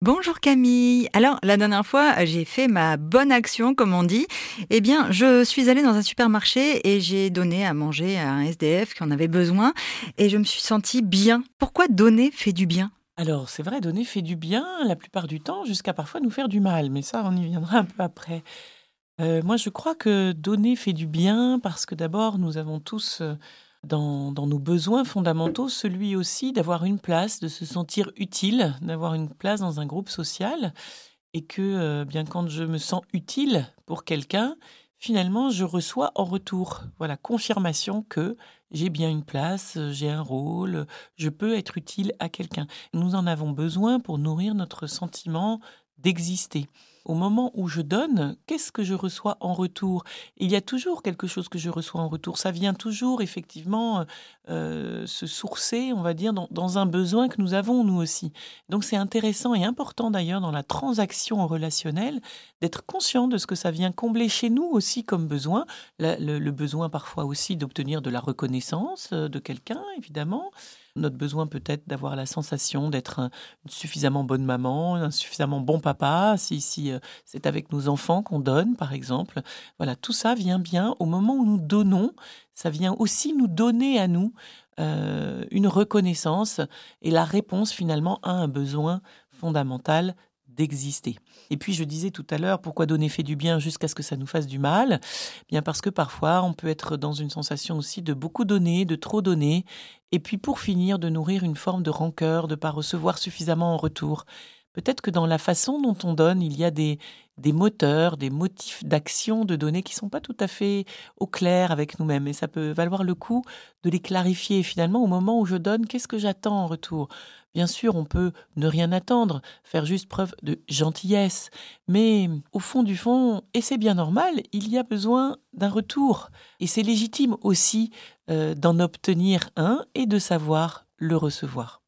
Bonjour Camille. Alors la dernière fois, j'ai fait ma bonne action comme on dit. Eh bien, je suis allée dans un supermarché et j'ai donné à manger à un SDF qui en avait besoin et je me suis sentie bien. Pourquoi donner fait du bien? Alors, c'est vrai, donner fait du bien la plupart du temps, jusqu'à parfois nous faire du mal, mais ça, on y viendra un peu après. Euh, moi, je crois que donner fait du bien parce que d'abord, nous avons tous euh, dans, nos besoins fondamentaux celui aussi d'avoir une place, de se sentir utile, d'avoir une place dans un groupe social, et que euh, bien quand je me sens utile pour quelqu'un, finalement, je reçois en retour, voilà, confirmation que j'ai bien une place, j'ai un rôle, je peux être utile à quelqu'un. Nous en avons besoin pour nourrir notre sentiment d'exister au moment où je donne, qu'est-ce que je reçois en retour? Il y a toujours quelque chose que je reçois en retour. Ça vient toujours effectivement euh, se sourcer, on va dire, dans, un besoin que nous avons nous aussi. Donc c'est intéressant et important d'ailleurs dans la transaction relationnelle d'être conscient de ce que ça vient combler chez nous aussi comme besoin. le besoin parfois aussi d'obtenir de la reconnaissance euh, de quelqu'un, évidemment notre besoin peut-être d'avoir la sensation d'être une suffisamment bonne maman, un suffisamment bon papa, si, si euh, c'est avec nos enfants qu'on donne, par exemple. Voilà, tout ça vient bien au moment où nous donnons, ça vient aussi nous donner à nous euh, une reconnaissance et la réponse finalement à un besoin fondamental d'exister. Et puis je disais tout à l'heure, pourquoi donner fait du bien jusqu'à ce que ça nous fasse du mal? Bien parce que parfois on peut être dans une sensation aussi de beaucoup donner, de trop donner, et puis pour finir de nourrir une forme de rancœur, de pas recevoir suffisamment en retour. Peut-être que dans la façon dont on donne, il y a des, des moteurs, des motifs d'action, de données qui sont pas tout à fait au clair avec nous-mêmes. Et ça peut valoir le coup de les clarifier. Finalement, au moment où je donne, qu'est-ce que j'attends en retour? Bien sûr, on peut ne rien attendre, faire juste preuve de gentillesse. Mais au fond du fond, et c'est bien normal, il y a besoin d'un retour. Et c'est légitime aussi euh, d'en obtenir un et de savoir le recevoir.